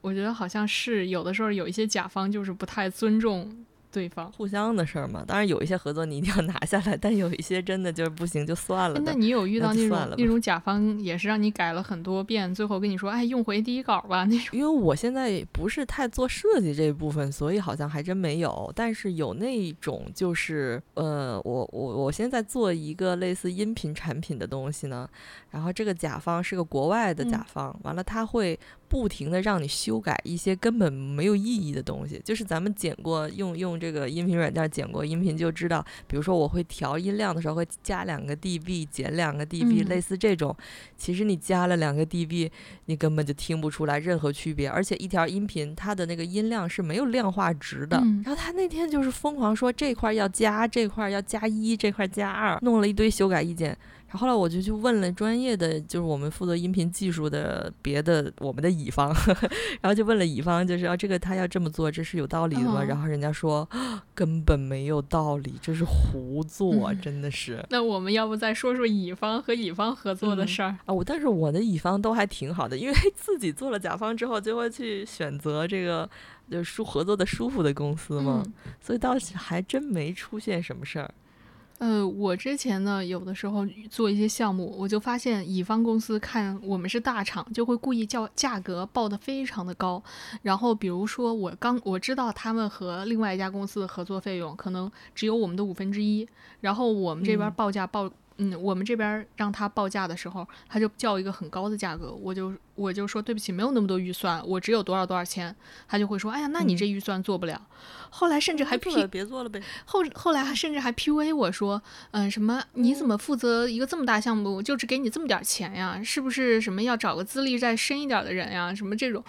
我觉得好像是有的时候有一些甲方就是不太尊重。对方互相的事儿嘛，当然有一些合作你一定要拿下来，但有一些真的就是不行就算了。那你有遇到那种那种甲方也是让你改了很多遍，最后跟你说哎用回第一稿吧那种？因为我现在不是太做设计这一部分，所以好像还真没有。但是有那种就是呃，我我我现在做一个类似音频产品的东西呢，然后这个甲方是个国外的甲方，完了他会。不停的让你修改一些根本没有意义的东西，就是咱们剪过用用这个音频软件剪过音频就知道，比如说我会调音量的时候会加两个 dB，减两个 dB，类似这种，其实你加了两个 dB，你根本就听不出来任何区别，而且一条音频它的那个音量是没有量化值的。然后他那天就是疯狂说这块要加，这块要加一，这块加二，弄了一堆修改意见。然后后来我就去问了专业的，就是我们负责音频技术的别的我们的乙方，然后就问了乙方，就是啊这个他要这么做，这是有道理的吗？然后人家说根本没有道理，这是胡做，真的是。那我们要不再说说乙方和乙方合作的事儿啊？我但是我的乙方都还挺好的，因为 自己做了甲方之后，就会去选择这个就是舒合作的舒服的公司嘛，所以倒是还真没出现什么事儿。呃，我之前呢，有的时候做一些项目，我就发现乙方公司看我们是大厂，就会故意叫价格报的非常的高。然后比如说我刚我知道他们和另外一家公司的合作费用可能只有我们的五分之一，然后我们这边报价报。嗯，我们这边让他报价的时候，他就叫一个很高的价格，我就我就说对不起，没有那么多预算，我只有多少多少钱，他就会说，哎呀，那你这预算做不了。后来甚至还 P 别做了呗。后后来还甚至还 P U A 我说，嗯，什么你怎么负责一个这么大项目，就只给你这么点钱呀？是不是什么要找个资历再深一点的人呀？什么这种。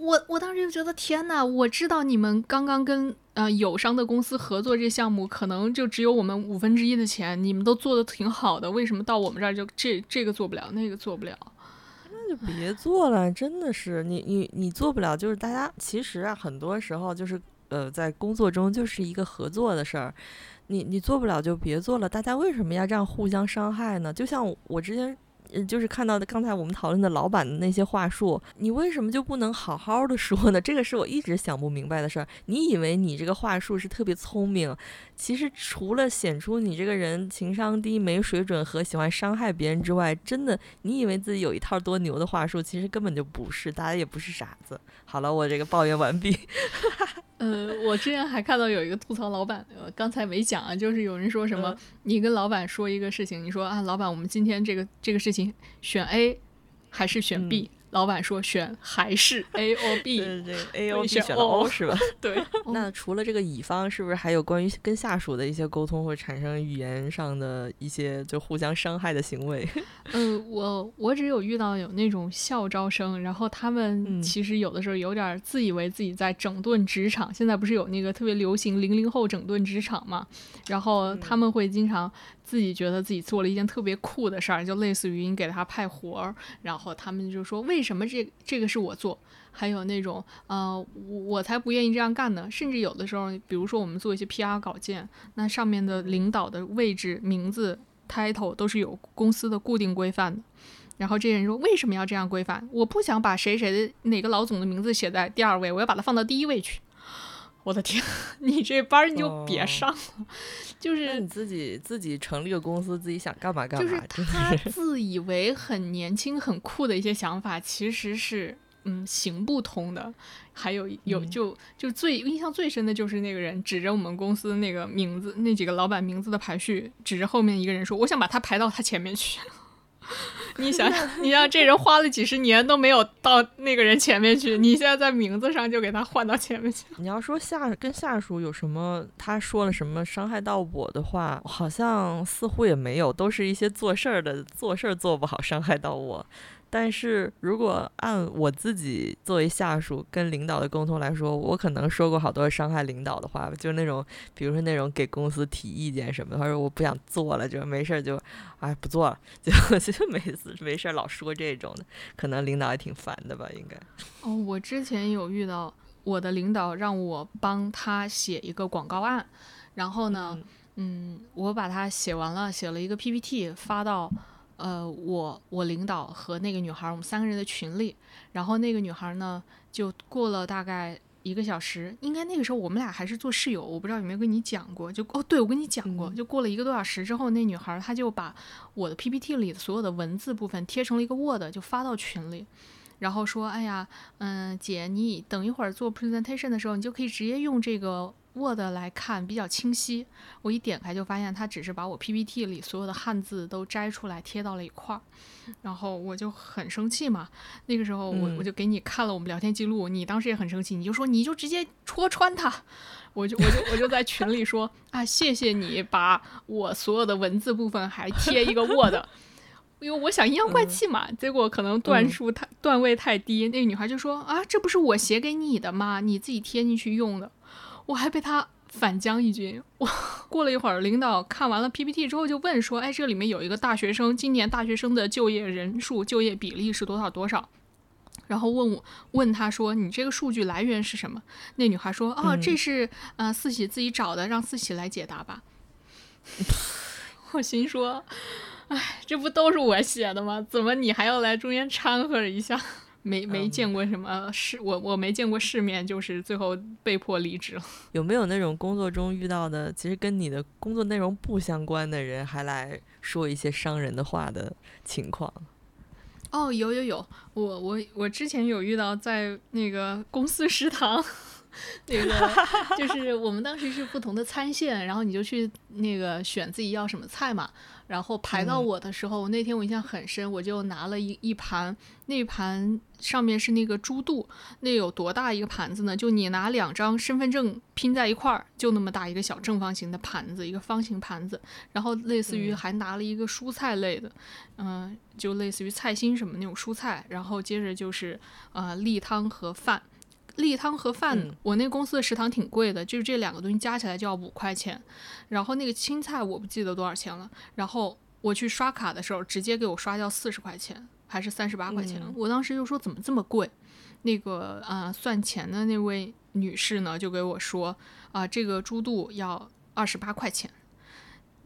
我我当时就觉得天呐，我知道你们刚刚跟呃友商的公司合作这项目，可能就只有我们五分之一的钱，你们都做的挺好的，为什么到我们这儿就这这个做不了，那个做不了？那就别做了，真的是你你你做不了，就是大家其实啊，很多时候就是呃在工作中就是一个合作的事儿，你你做不了就别做了，大家为什么要这样互相伤害呢？就像我之前。嗯，就是看到的刚才我们讨论的老板的那些话术，你为什么就不能好好的说呢？这个是我一直想不明白的事儿。你以为你这个话术是特别聪明，其实除了显出你这个人情商低、没水准和喜欢伤害别人之外，真的，你以为自己有一套多牛的话术，其实根本就不是，大家也不是傻子。好了，我这个抱怨完毕。呃，我之前还看到有一个吐槽老板，刚才没讲啊，就是有人说什么，你跟老板说一个事情，你说啊，老板，我们今天这个这个事情选 A 还是选 B？老板说选还是 A or B，对对，A or B 选 O 是吧？对。那除了这个乙方，是不是还有关于跟下属的一些沟通会产生语言上的一些就互相伤害的行为？嗯，我我只有遇到有那种校招生，然后他们其实有的时候有点自以为自己在整顿职场。现在不是有那个特别流行零零后整顿职场嘛？然后他们会经常。自己觉得自己做了一件特别酷的事儿，就类似于你给他派活儿，然后他们就说为什么这这个是我做？还有那种呃，我我才不愿意这样干呢。甚至有的时候，比如说我们做一些 PR 稿件，那上面的领导的位置、名字、title 都是有公司的固定规范的。然后这些人说为什么要这样规范？我不想把谁谁的哪个老总的名字写在第二位，我要把它放到第一位去。我的天，你这班你就别上了，就是你自己自己成立个公司，自己想干嘛干嘛。就是他自以为很年轻、很酷的一些想法，其实是嗯行不通的。还有有就就最印象最深的就是那个人指着我们公司那个名字，那几个老板名字的排序，指着后面一个人说：“我想把他排到他前面去。”你想想，你让这人花了几十年都没有到那个人前面去，你现在在名字上就给他换到前面去。你要说下跟下属有什么，他说了什么伤害到我的话，好像似乎也没有，都是一些做事儿的做事儿做不好伤害到我。但是如果按我自己作为下属跟领导的沟通来说，我可能说过好多伤害领导的话，就是那种，比如说那种给公司提意见什么的，他说我不想做了，就没事儿就，哎不做了，就 就没事没事儿老说这种的，可能领导也挺烦的吧，应该。哦，我之前有遇到我的领导让我帮他写一个广告案，然后呢，嗯，我把它写完了，写了一个 PPT 发到。呃，我我领导和那个女孩，我们三个人的群里，然后那个女孩呢，就过了大概一个小时，应该那个时候我们俩还是做室友，我不知道有没有跟你讲过，就哦，对我跟你讲过，就过了一个多小时之后，那女孩她就把我的 PPT 里的所有的文字部分贴成了一个 Word，就发到群里，然后说，哎呀，嗯，姐，你等一会儿做 presentation 的时候，你就可以直接用这个。Word 来看比较清晰，我一点开就发现它只是把我 PPT 里所有的汉字都摘出来贴到了一块儿，然后我就很生气嘛。那个时候我我就给你看了我们聊天记录，你当时也很生气，你就说你就直接戳穿他，我就我就我就在群里说啊，谢谢你把我所有的文字部分还贴一个 Word，因为我想阴阳怪气嘛。结果可能段数太段位太低，那个女孩就说啊，这不是我写给你的吗？你自己贴进去用的。我还被她反将一军。我过了一会儿，领导看完了 PPT 之后就问说：“哎，这里面有一个大学生，今年大学生的就业人数、就业比例是多少多少？”然后问我问他说：“你这个数据来源是什么？”那女孩说：“哦，这是呃四喜自己找的，让四喜来解答吧。”我心说：“哎，这不都是我写的吗？怎么你还要来中间掺和一下？”没没见过什么世，我我没见过世面，就是最后被迫离职了。有没有那种工作中遇到的，其实跟你的工作内容不相关的人，还来说一些伤人的话的情况？哦，有有有，我我我之前有遇到在那个公司食堂。那个就是我们当时是不同的餐线，然后你就去那个选自己要什么菜嘛。然后排到我的时候，那天我印象很深，我就拿了一一盘，那盘上面是那个猪肚，那有多大一个盘子呢？就你拿两张身份证拼在一块儿，就那么大一个小正方形的盘子，一个方形盘子。然后类似于还拿了一个蔬菜类的，嗯，就类似于菜心什么那种蔬菜。然后接着就是呃例汤和饭。例汤和饭，我那公司的食堂挺贵的，就是这两个东西加起来就要五块钱。然后那个青菜我不记得多少钱了。然后我去刷卡的时候，直接给我刷掉四十块钱，还是三十八块钱。我当时就说怎么这么贵？那个呃算钱的那位女士呢，就给我说啊，这个猪肚要二十八块钱。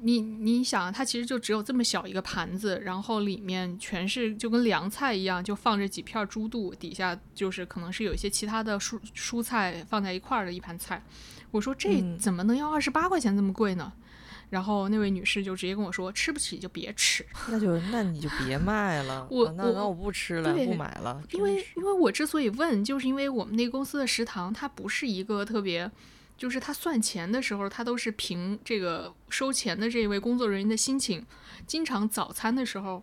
你你想，它其实就只有这么小一个盘子，然后里面全是就跟凉菜一样，就放着几片猪肚，底下就是可能是有一些其他的蔬蔬菜放在一块儿的一盘菜。我说这怎么能要二十八块钱这么贵呢？然后那位女士就直接跟我说，吃不起就别吃。那就那你就别卖了，我那那我不吃了，不买了。因为因为我之所以问，就是因为我们那公司的食堂它不是一个特别。就是他算钱的时候，他都是凭这个收钱的这一位工作人员的心情。经常早餐的时候，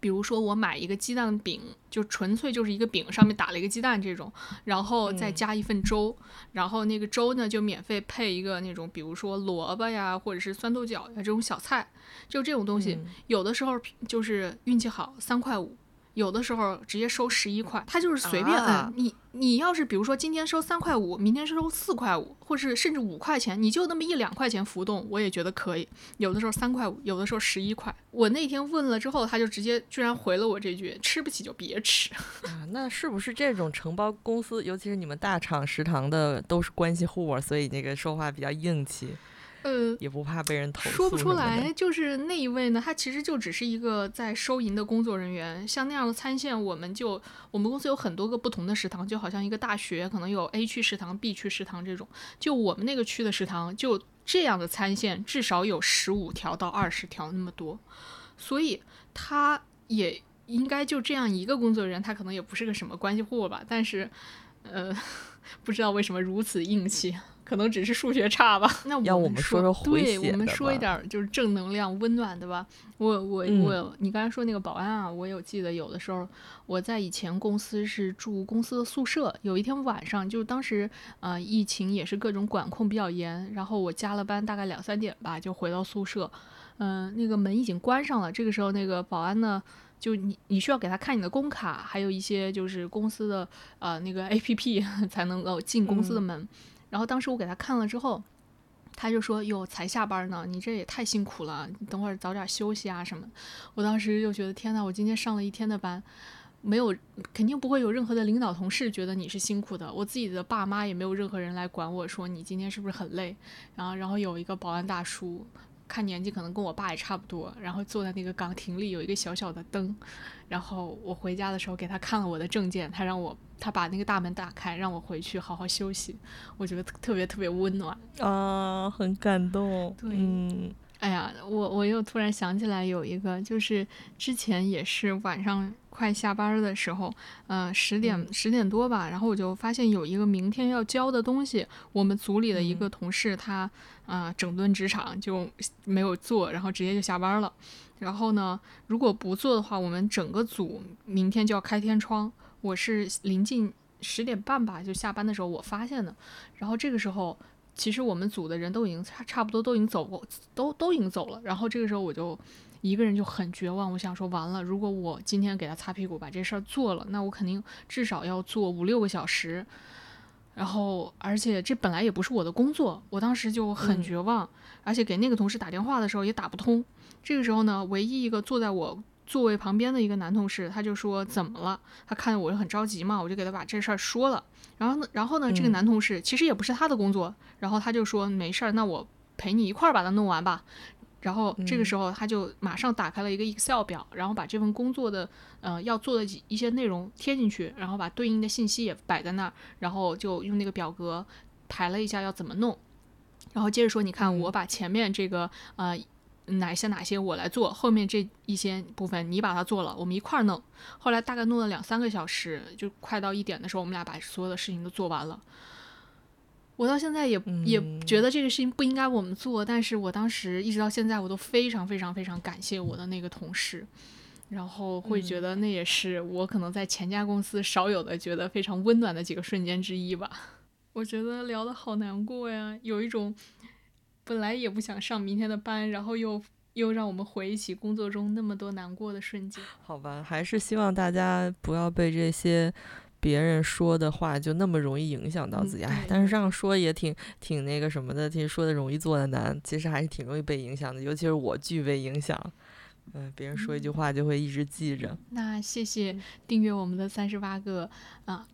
比如说我买一个鸡蛋饼，就纯粹就是一个饼上面打了一个鸡蛋这种，然后再加一份粥，然后那个粥呢就免费配一个那种，比如说萝卜呀，或者是酸豆角呀这种小菜，就这种东西，有的时候就是运气好三块五。有的时候直接收十一块，他就是随便摁你。你要是比如说今天收三块五，明天收四块五，或是甚至五块钱，你就那么一两块钱浮动，我也觉得可以。有的时候三块五，有的时候十一块。我那天问了之后，他就直接居然回了我这句：吃不起就别吃。啊，那是不是这种承包公司，尤其是你们大厂食堂的都是关系户啊，所以那个说话比较硬气？呃，也不怕被人投诉。说不出来，就是那一位呢，他其实就只是一个在收银的工作人员。像那样的餐线，我们就我们公司有很多个不同的食堂，就好像一个大学，可能有 A 区食堂、B 区食堂这种。就我们那个区的食堂，就这样的餐线至少有十五条到二十条那么多，所以他也应该就这样一个工作人员，他可能也不是个什么关系户吧。但是，呃，不知道为什么如此硬气。可能只是数学差吧。那我们说说对，我们说一点就是正能量、温暖的吧。我我我，你刚才说那个保安啊，我有记得有的时候我在以前公司是住公司的宿舍，有一天晚上，就当时呃疫情也是各种管控比较严，然后我加了班，大概两三点吧就回到宿舍，嗯，那个门已经关上了。这个时候那个保安呢，就你你需要给他看你的工卡，还有一些就是公司的呃那个 A P P 才能够进公司的门。然后当时我给他看了之后，他就说：“哟，才下班呢，你这也太辛苦了，你等会儿早点休息啊什么。”我当时就觉得天呐，我今天上了一天的班，没有，肯定不会有任何的领导同事觉得你是辛苦的，我自己的爸妈也没有任何人来管我说你今天是不是很累。然后，然后有一个保安大叔，看年纪可能跟我爸也差不多，然后坐在那个岗亭里有一个小小的灯。然后我回家的时候给他看了我的证件，他让我他把那个大门打开，让我回去好好休息。我觉得特别特别温暖啊，很感动。对，嗯，哎呀，我我又突然想起来有一个，就是之前也是晚上快下班的时候，嗯，十点十点多吧，然后我就发现有一个明天要交的东西，我们组里的一个同事他啊整顿职场就没有做，然后直接就下班了。然后呢，如果不做的话，我们整个组明天就要开天窗。我是临近十点半吧，就下班的时候我发现的。然后这个时候，其实我们组的人都已经差差不多都已经走过，都都已经走了。然后这个时候我就一个人就很绝望，我想说完了，如果我今天给他擦屁股把这事儿做了，那我肯定至少要做五六个小时。然后而且这本来也不是我的工作，我当时就很绝望，而且给那个同事打电话的时候也打不通。这个时候呢，唯一一个坐在我座位旁边的一个男同事，他就说怎么了？他看见我就很着急嘛，我就给他把这事儿说了。然后呢，然后呢，这个男同事其实也不是他的工作，然后他就说没事儿，那我陪你一块儿把它弄完吧。然后这个时候他就马上打开了一个 Excel 表，然后把这份工作的呃要做的一些内容贴进去，然后把对应的信息也摆在那儿，然后就用那个表格排了一下要怎么弄。然后接着说，你看我把前面这个呃。哪些哪些我来做，后面这一些部分你把它做了，我们一块儿弄。后来大概弄了两三个小时，就快到一点的时候，我们俩把所有的事情都做完了。我到现在也也觉得这个事情不应该我们做，但是我当时一直到现在我都非常非常非常感谢我的那个同事，然后会觉得那也是我可能在前家公司少有的觉得非常温暖的几个瞬间之一吧。我觉得聊的好难过呀，有一种。本来也不想上明天的班，然后又又让我们回忆起工作中那么多难过的瞬间。好吧，还是希望大家不要被这些别人说的话就那么容易影响到自己。哎，但是这样说也挺挺那个什么的，挺说的容易做的难，其实还是挺容易被影响的。尤其是我具备影响，嗯，别人说一句话就会一直记着。那谢谢订阅我们的三十八个啊。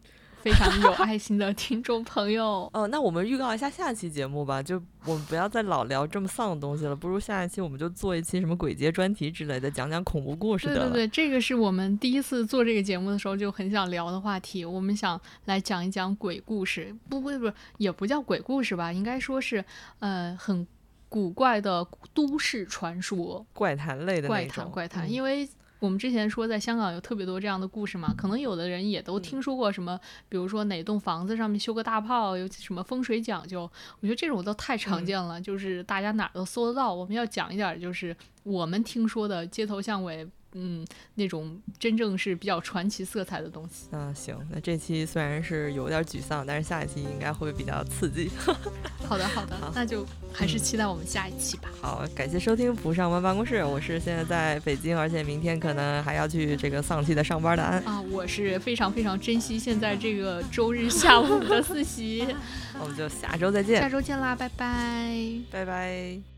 非常有爱心的听众朋友，哦，那我们预告一下下期节目吧，就我们不要再老聊这么丧的东西了，不如下一期我们就做一期什么鬼节专题之类的，讲讲恐怖故事的。对对对，这个是我们第一次做这个节目的时候就很想聊的话题，我们想来讲一讲鬼故事，不不不，也不叫鬼故事吧，应该说是呃很古怪的都市传说，怪谈类的怪谈怪谈，因为。我们之前说在香港有特别多这样的故事嘛，可能有的人也都听说过什么，比如说哪栋房子上面修个大炮，有什么风水讲究，我觉得这种都太常见了，就是大家哪儿都搜得到。我们要讲一点，就是我们听说的街头巷尾。嗯，那种真正是比较传奇色彩的东西。嗯，行，那这期虽然是有点沮丧，但是下一期应该会比较刺激。好的，好的，那就还是期待我们下一期吧。好，感谢收听不上班办公室，我是现在在北京，而且明天可能还要去这个丧气的上班的安。啊，我是非常非常珍惜现在这个周日下午的自习。我们就下周再见。下周见啦，拜拜，拜拜。